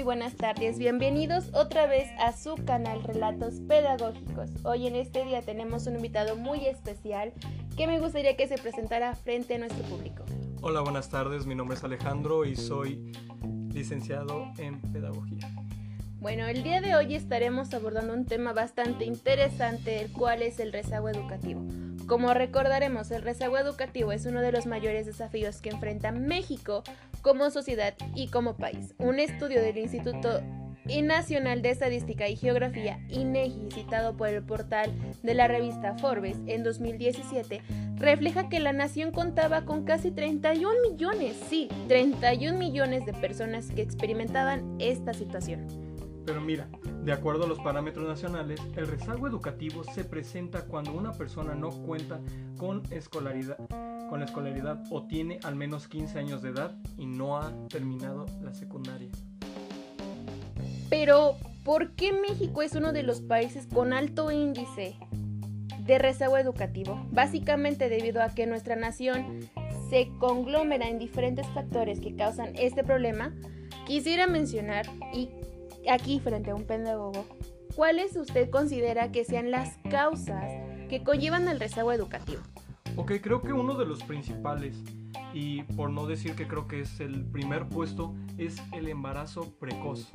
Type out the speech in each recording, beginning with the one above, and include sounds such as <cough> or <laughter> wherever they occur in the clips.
Muy buenas tardes, bienvenidos otra vez a su canal Relatos Pedagógicos. Hoy en este día tenemos un invitado muy especial que me gustaría que se presentara frente a nuestro público. Hola, buenas tardes, mi nombre es Alejandro y soy licenciado en Pedagogía. Bueno, el día de hoy estaremos abordando un tema bastante interesante, el cual es el rezago educativo. Como recordaremos, el rezago educativo es uno de los mayores desafíos que enfrenta México como sociedad y como país. Un estudio del Instituto Nacional de Estadística y Geografía, INEGI, citado por el portal de la revista Forbes en 2017, refleja que la nación contaba con casi 31 millones, sí, 31 millones de personas que experimentaban esta situación. Pero mira, de acuerdo a los parámetros nacionales, el rezago educativo se presenta cuando una persona no cuenta con escolaridad, con la escolaridad o tiene al menos 15 años de edad y no ha terminado la secundaria. Pero, ¿por qué México es uno de los países con alto índice de rezago educativo? Básicamente debido a que nuestra nación se conglomera en diferentes factores que causan este problema, quisiera mencionar y aquí frente a un pedagogo, ¿cuáles usted considera que sean las causas que conllevan el rezago educativo? Ok, creo que uno de los principales, y por no decir que creo que es el primer puesto, es el embarazo precoz.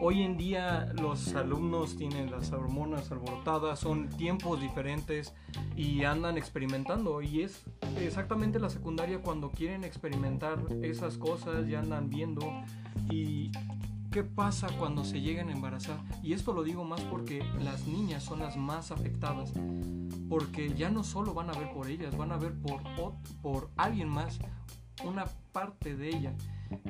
Hoy en día los alumnos tienen las hormonas alborotadas, son tiempos diferentes y andan experimentando y es exactamente la secundaria cuando quieren experimentar esas cosas, ya andan viendo y ¿Qué pasa cuando se llegan a embarazar? Y esto lo digo más porque las niñas son las más afectadas, porque ya no solo van a ver por ellas, van a ver por, por alguien más, una parte de ella.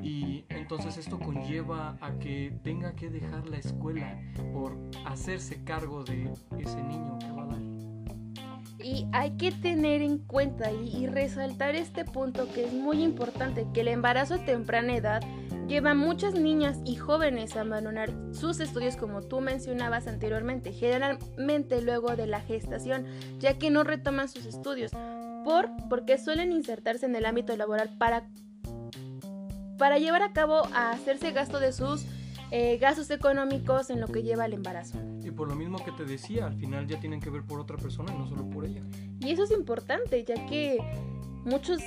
Y entonces esto conlleva a que tenga que dejar la escuela por hacerse cargo de ese niño que va a dar. Y hay que tener en cuenta y, y resaltar este punto que es muy importante, que el embarazo a temprana edad lleva a muchas niñas y jóvenes a abandonar sus estudios como tú mencionabas anteriormente, generalmente luego de la gestación, ya que no retoman sus estudios, por porque suelen insertarse en el ámbito laboral para para llevar a cabo a hacerse gasto de sus eh, gastos económicos en lo que lleva al embarazo. Y por lo mismo que te decía, al final ya tienen que ver por otra persona y no solo por ella. Y eso es importante, ya que muchos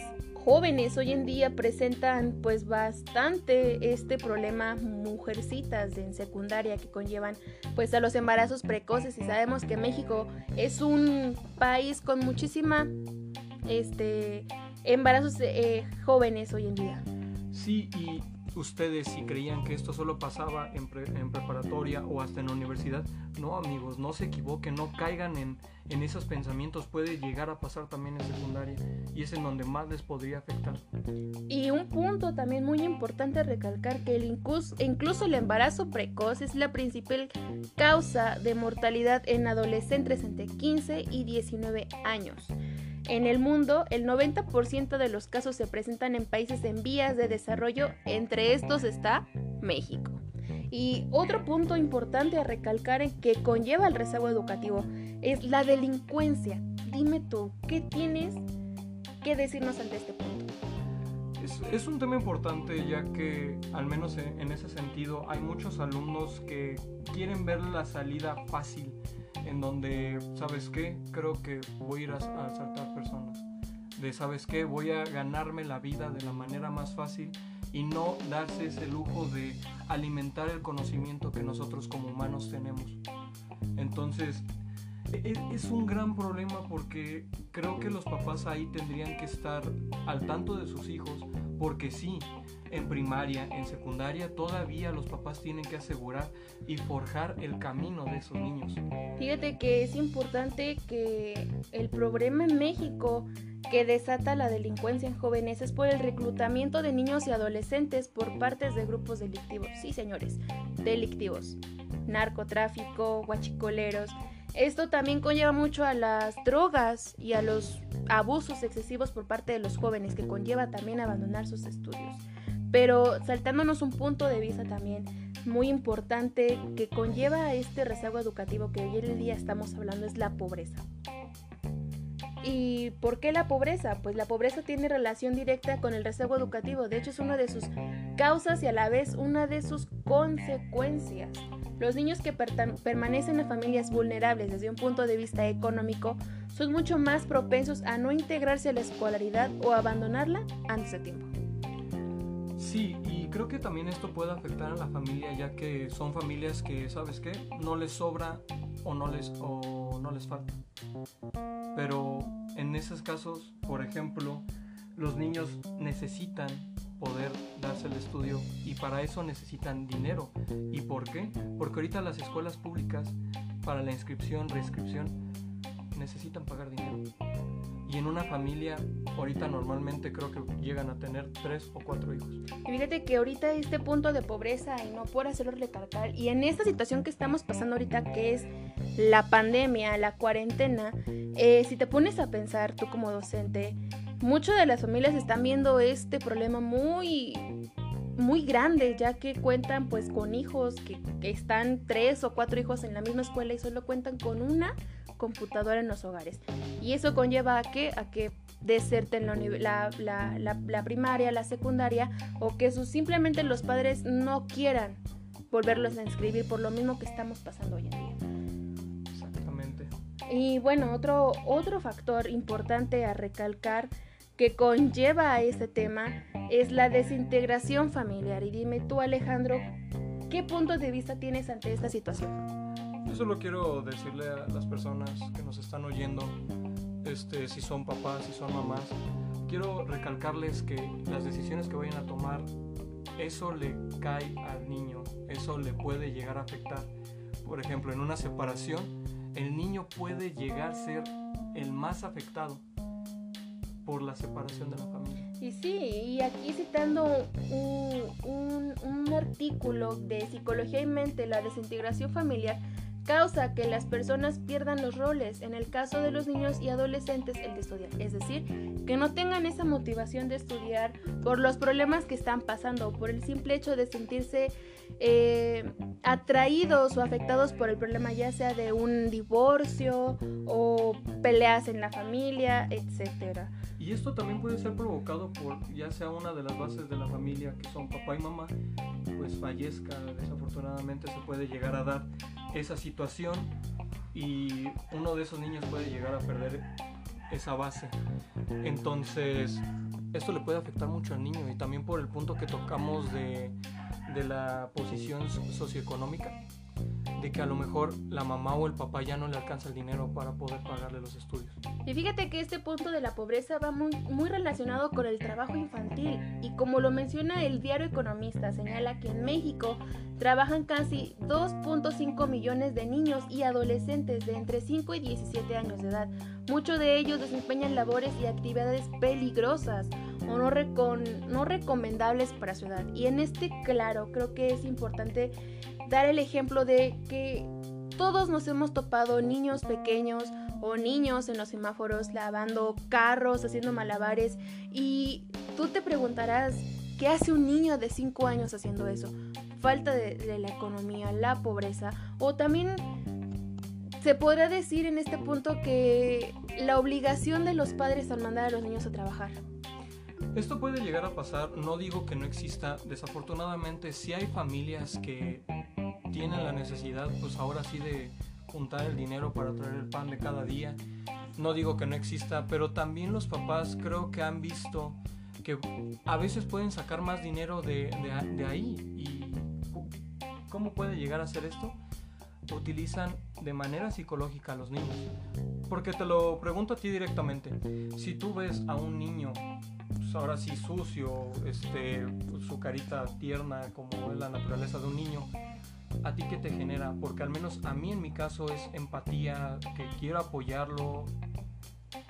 jóvenes hoy en día presentan pues bastante este problema mujercitas en secundaria que conllevan pues a los embarazos precoces y sabemos que México es un país con muchísima este embarazos eh, jóvenes hoy en día. Sí, y ustedes si creían que esto solo pasaba en, preparatoria o hasta en la universidad, no amigos, no se equivoquen, no caigan en, en, esos pensamientos, puede llegar a pasar también en secundaria y es en donde más les podría afectar. Y un punto también muy importante recalcar que el incluso, incluso el embarazo precoz es la principal causa de mortalidad en adolescentes entre 15 y 19 años. En el mundo, el 90% de los casos se presentan en países en vías de desarrollo, entre estos está México. Y otro punto importante a recalcar en que conlleva el rezago educativo es la delincuencia. Dime tú, ¿qué tienes que decirnos ante este punto? Es, un tema importante ya que, al menos en ese sentido, hay muchos alumnos que quieren ver la salida fácil en donde, ¿sabes qué? Creo que voy a ir a, asaltar personas. De, ¿sabes qué? Voy a ganarme la vida de la manera más fácil y no darse ese lujo de alimentar el conocimiento que nosotros como humanos tenemos. Entonces, e, e, es un gran problema porque creo que los papás ahí tendrían que estar al tanto de sus hijos porque sí, en primaria, en secundaria, todavía los papás tienen que asegurar y forjar el camino de esos niños. Fíjate que es importante que el problema en México que desata la delincuencia en jóvenes es por el reclutamiento de niños y adolescentes por partes de grupos delictivos. Sí, señores, delictivos. Narcotráfico, guachicoleros. Esto también conlleva mucho a las drogas y a los abusos excesivos por parte de los jóvenes, que conlleva también abandonar sus estudios. Pero saltándonos un punto de vista también muy importante que conlleva a este rezago educativo que hoy en día estamos hablando es la pobreza. ¿Y por qué la pobreza? Pues la pobreza tiene relación directa con el rezago educativo. De hecho, es una de sus causas y a la vez una de sus consecuencias. Los niños que permanecen en familias vulnerables desde un punto de vista económico son mucho más propensos a no integrarse a la escolaridad o abandonarla antes de tiempo. Sí, y creo que también esto puede afectar a la familia, ya que son familias que, ¿sabes qué? No les sobra o no les, o no les falta. Pero en esos casos, por ejemplo, los niños necesitan poder darse el estudio y para eso necesitan dinero. ¿Y por qué? Porque ahorita las escuelas públicas para la inscripción, reinscripción, necesitan pagar dinero. Y en una familia, ahorita normalmente creo que llegan a tener tres o cuatro hijos. Y fíjate que ahorita este punto de pobreza, y no por hacerlo recalcar, y en esta situación que estamos pasando ahorita, que es la pandemia, la cuarentena, eh, si te pones a pensar tú como docente, muchas de las familias están viendo este problema muy muy grande ya que cuentan pues con hijos que, que, están tres o cuatro hijos en la misma escuela y solo cuentan con una computadora en los hogares. Y eso conlleva a que, a que deserten la, la, la, primaria, la secundaria, o que simplemente los padres no quieran volverlos a inscribir por lo mismo que estamos pasando hoy en día. Exactamente. Y bueno, otro, otro factor importante a recalcar que conlleva a este tema es la desintegración familiar. Y dime tú, Alejandro, ¿qué punto de vista tienes ante esta situación? Yo solo quiero decirle a las personas que nos están oyendo, este, si son papás, si son mamás, quiero recalcarles que las decisiones que vayan a tomar, eso le cae al niño, eso le puede llegar a afectar. Por ejemplo, en una separación, el niño puede llegar a ser el más afectado por la separación de la familia. Y sí, y aquí citando un, un, un artículo de Psicología y Mente, la desintegración familiar, causa que las personas pierdan los roles, en el caso de los niños y adolescentes, el de estudiar. Es decir, que no tengan esa motivación de estudiar por los problemas que están pasando, por el simple hecho de sentirse eh, atraídos o afectados por el problema, ya sea de un divorcio o peleas en la familia, etcétera. Y esto también puede ser provocado por ya sea una de las bases de la familia, que son papá y mamá, pues fallezca, desafortunadamente se puede llegar a dar esa situación y uno de esos niños puede llegar a perder esa base. Entonces, esto le puede afectar mucho al niño y también por el punto que tocamos de, de la posición socioeconómica de que a lo mejor la mamá o el papá ya no le alcanza el dinero para poder pagarle los estudios. Y fíjate que este punto de la pobreza va muy, muy relacionado con el trabajo infantil y como lo menciona el diario Economista, señala que en México trabajan casi 2.5 millones de niños y adolescentes de entre 5 y 17 años de edad. Muchos de ellos desempeñan labores y actividades peligrosas o no, no recomendables para su edad. Y en este, claro, creo que es importante dar el ejemplo de que todos nos hemos topado niños pequeños o niños en los semáforos lavando carros, haciendo malabares y tú te preguntarás, ¿qué hace un niño de 5 años haciendo eso? Falta de, la economía, la pobreza o también se podrá decir en este punto que la obligación de los padres al mandar a los niños a trabajar. Esto puede llegar a pasar, no digo que no exista, desafortunadamente si hay familias que tienen la necesidad, pues ahora sí de juntar el dinero para traer el pan de cada día. No digo que no exista, pero también los papás creo que han visto que a veces pueden sacar más dinero de, de, ahí. ¿Y cómo puede llegar a ser esto? Utilizan de manera psicológica a los niños. Porque te lo pregunto a ti directamente. Si tú ves a un niño, pues ahora sí sucio, este, su carita tierna como es la naturaleza de un niño, ¿a ti qué te genera? Porque al menos a mí en mi caso es empatía, que quiero apoyarlo.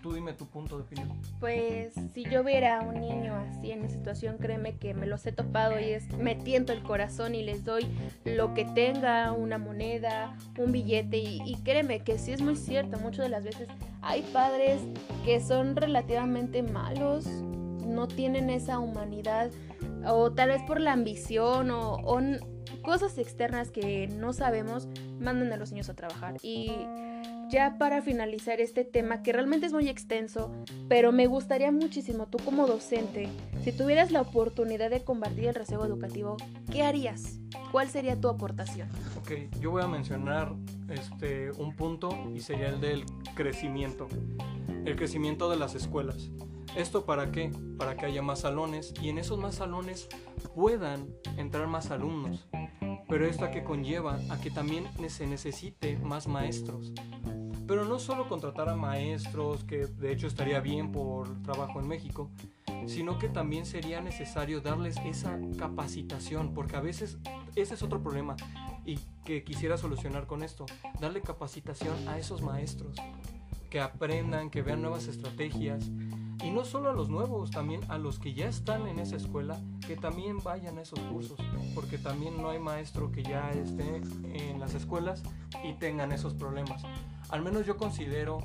Tú dime tu punto de opinión. Pues si yo viera a un niño así en mi situación, créeme que me los he topado y es me tiento el corazón y les doy lo que tenga, una moneda, un billete y, créeme que sí es muy cierto, muchas de las veces hay padres que son relativamente malos, no tienen esa humanidad o tal vez por la ambición o cosas externas que no sabemos, mandan a los niños a trabajar. Y ya para finalizar este tema que realmente es muy extenso, pero me gustaría muchísimo, tú como docente, si tuvieras la oportunidad de combatir el rezago educativo, ¿qué harías? ¿Cuál sería tu aportación? Ok, yo voy a mencionar este, un punto y sería el del crecimiento. El crecimiento de las escuelas. ¿Esto para qué? Para que haya más salones y en esos más salones puedan entrar más alumnos. Pero esto a que conlleva a que también se necesite más maestros. Pero no solo contratar a maestros, que de hecho estaría bien por trabajo en México, sino que también sería necesario darles esa capacitación, porque a veces ese es otro problema y que quisiera solucionar con esto, darle capacitación a esos maestros, que aprendan, que vean nuevas estrategias, y no solo a los nuevos, también a los que ya están en esa escuela, que también vayan a esos cursos, porque también no hay maestro que ya esté en las escuelas y tengan esos problemas. Al menos yo considero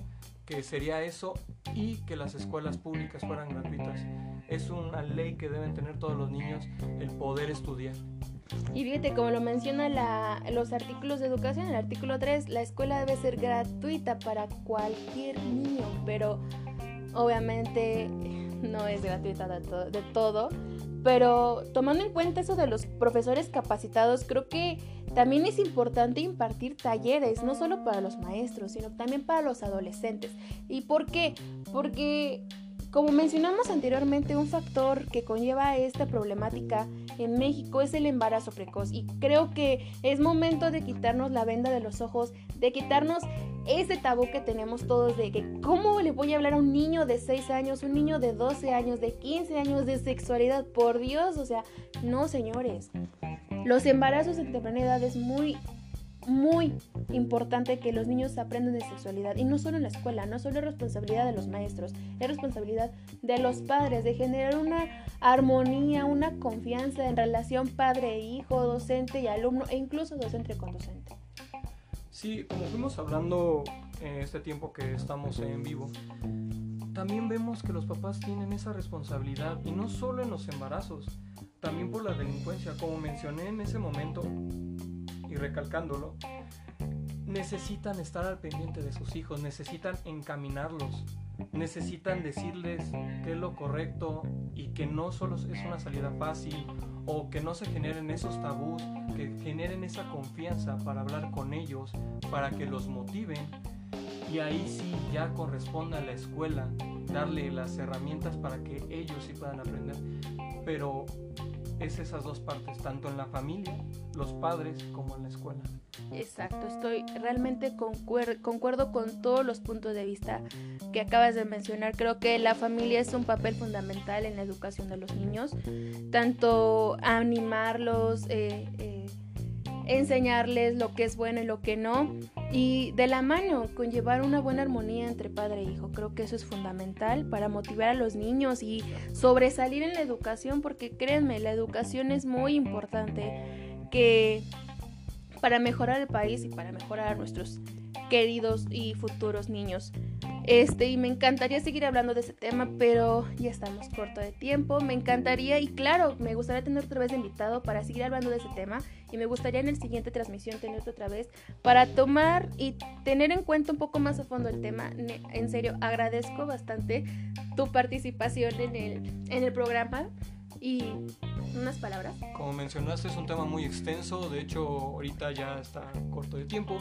que sería eso y que las escuelas públicas fueran gratuitas. Es una ley que deben tener todos los niños, el poder estudiar. Y fíjate, como lo menciona los artículos de educación, el artículo 3, la escuela debe ser gratuita para cualquier niño, pero obviamente <laughs> no es gratuita de, todo, pero tomando en cuenta eso de los profesores capacitados, creo que también es importante impartir talleres, no solo para los maestros, sino también para los adolescentes. ¿Y por qué? Porque como mencionamos anteriormente, un factor que conlleva esta problemática en México es el embarazo precoz y creo que es momento de quitarnos la venda de los ojos, de quitarnos ese tabú que tenemos todos de que cómo le voy a hablar a un niño de 6 años, un niño de 12 años, de 15 años de sexualidad, por Dios, o sea, no señores. Los embarazos en temprana edad es muy muy importante que los niños aprendan de sexualidad y no solo en la escuela, no solo es responsabilidad de los maestros, es responsabilidad de los padres de generar una armonía, una confianza en relación padre-hijo, docente y alumno e incluso docente con docente. Sí, como fuimos hablando este tiempo que estamos en vivo, también vemos que los papás tienen esa responsabilidad y no solo en los embarazos, también por la delincuencia, como mencioné en ese momento, recalcándolo, necesitan estar al pendiente de sus hijos, necesitan encaminarlos, necesitan decirles qué es lo correcto y que no solo es una salida fácil o que no se generen esos tabús, que generen esa confianza para hablar con ellos, para que los motiven y ahí sí ya corresponde a la escuela darle las herramientas para que ellos sí puedan aprender. Pero es esas dos partes, tanto en la familia, los padres, como en la escuela. Exacto, estoy realmente concuerdo con todos los puntos de vista que acabas de mencionar. Creo que la familia es un papel fundamental en la educación de los niños, tanto animarlos, eh, eh, enseñarles lo que es bueno y lo que no, y de la mano con llevar una buena armonía entre padre e hijo. Creo que eso es fundamental para motivar a los niños y sobresalir en la educación, porque créanme, la educación es muy importante que para mejorar el país y para mejorar a nuestros queridos y futuros niños. Este, y me encantaría seguir hablando de ese tema, pero ya estamos corto de tiempo. Me encantaría, y claro, me gustaría tener otra vez invitado para seguir hablando de ese tema. Y me gustaría en el siguiente transmisión tenerte otra vez para tomar y tener en cuenta un poco más a fondo el tema. En serio, agradezco bastante tu participación en el, en el programa. Y unas palabras. Como mencionaste, es un tema muy extenso. De hecho, ahorita ya está corto de tiempo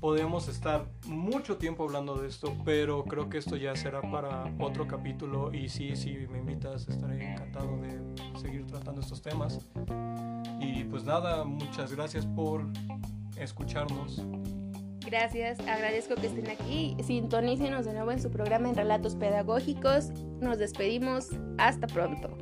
podemos estar mucho tiempo hablando de esto, pero creo que esto ya será para otro capítulo y sí, si me invitas estaré encantado de seguir tratando estos temas. Y pues nada, muchas gracias por escucharnos. Gracias, agradezco que estén aquí. Sintonícenos de nuevo en su programa en Relatos Pedagógicos. Nos despedimos. Hasta pronto.